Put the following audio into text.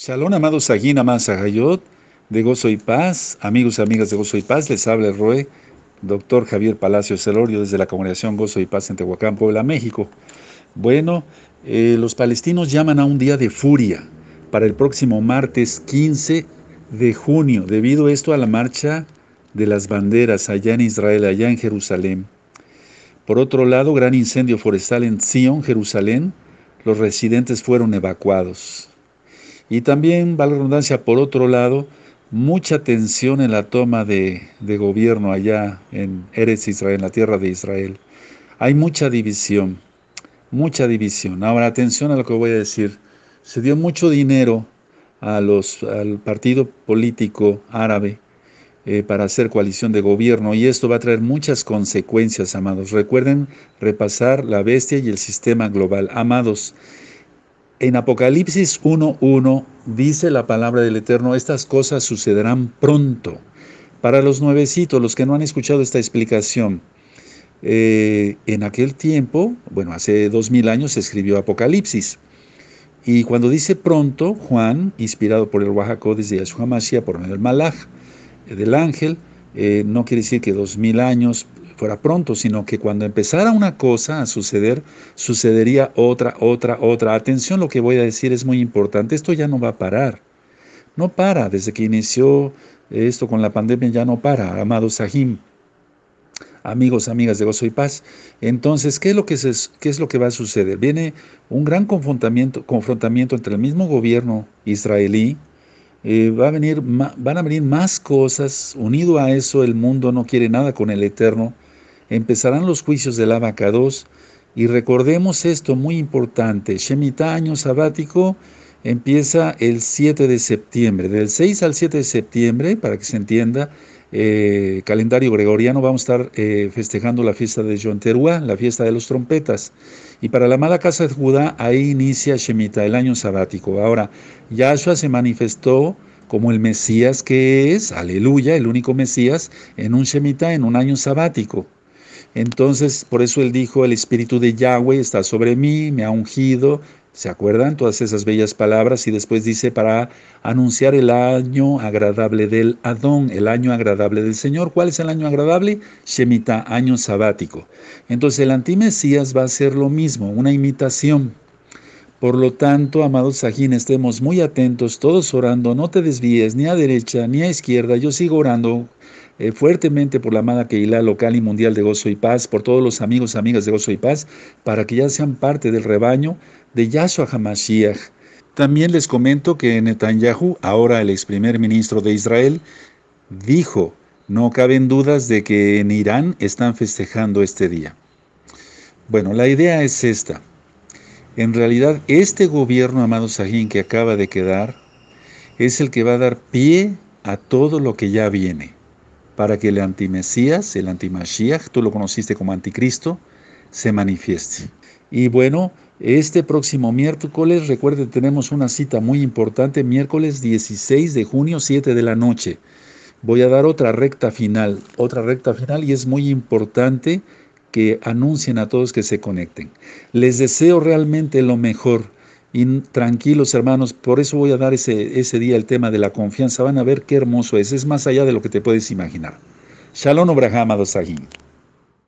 Shalom, amados Sagin, amados de Gozo y Paz, amigos y amigas de Gozo y Paz, les habla el Roe, doctor Javier Palacios Celorio, desde la congregación Gozo y Paz en Tehuacán, Puebla, México. Bueno, eh, los palestinos llaman a un día de furia para el próximo martes 15 de junio, debido esto a la marcha de las banderas allá en Israel, allá en Jerusalén. Por otro lado, gran incendio forestal en Zion, Jerusalén, los residentes fueron evacuados. Y también, vale la redundancia, por otro lado, mucha tensión en la toma de, gobierno allá en Eretz Israel, en la tierra de Israel. Hay mucha división, mucha división. Ahora, atención a lo que voy a decir. Se dio mucho dinero a los, al partido político árabe eh, para hacer coalición de gobierno y esto va a traer muchas consecuencias, amados. Recuerden repasar la bestia y el sistema global. Amados, en Apocalipsis 1.1 dice la palabra del Eterno, estas cosas sucederán pronto. Para los nuevecitos, los que no han escuchado esta explicación, eh, en aquel tiempo, bueno, hace dos mil años se escribió Apocalipsis. Y cuando dice pronto, Juan, inspirado por el Oaxaco desde Yahshua Mashiach, por del Malach, eh, del ángel, eh, no quiere decir que dos mil años fuera pronto, sino que cuando empezara una cosa a suceder, sucedería otra, otra, otra. Atención, lo que voy a decir es muy importante. Esto ya no va a parar. No para. Desde que inició esto con la pandemia ya no para, amado Sahim. Amigos, amigas de Gozo y Paz. Entonces, ¿qué es lo que, qué es lo que va a suceder? Viene un gran confrontamiento, confrontamiento entre el mismo gobierno israelí, eh, va a venir, van a venir más cosas. Unido a eso, el mundo no quiere nada con el Eterno empezarán los juicios del abacados y recordemos esto muy importante, Shemitah año sabático empieza el 7 de septiembre, del 6 al 7 de septiembre, para que se entienda, eh, calendario gregoriano, vamos a estar eh, festejando la fiesta de Teruah, la fiesta de los trompetas. Y para la amada casa de Judá, ahí inicia Shemitah, el año sabático. Ahora, Yahshua se manifestó como el Mesías que es, aleluya, el único Mesías, en un Shemitah, en un año sabático. Entonces, por eso él dijo, el Espíritu de Yahweh está sobre mí, me ha ungido. ¿Se acuerdan todas esas bellas palabras? Y después dice, para anunciar el año agradable del Adón, el año agradable del Señor. ¿Cuál es el año agradable? Shemitah, año sabático. Entonces el antimesías va a ser lo mismo, una imitación. Por lo tanto, amados Sajín, estemos muy atentos, todos orando, no te desvíes ni a derecha ni a izquierda. Yo sigo orando eh, fuertemente por la amada Keilah local y mundial de Gozo y Paz, por todos los amigos amigas de Gozo y Paz, para que ya sean parte del rebaño de Yahshua HaMashiach. También les comento que Netanyahu, ahora el ex primer ministro de Israel, dijo, no caben dudas de que en Irán están festejando este día. Bueno, la idea es esta. En realidad, este gobierno, amado Sahin, que acaba de quedar, es el que va a dar pie a todo lo que ya viene para que el antimesías, el antimashiach, tú lo conociste como anticristo, se manifieste. Y bueno, este próximo miércoles, recuerde, tenemos una cita muy importante, miércoles 16 de junio, 7 de la noche. Voy a dar otra recta final, otra recta final y es muy importante anuncien a todos que se conecten. Les deseo realmente lo mejor y tranquilos hermanos, por eso voy a dar ese, ese día el tema de la confianza. Van a ver qué hermoso es, es más allá de lo que te puedes imaginar. Shalom Obraham Adosahim.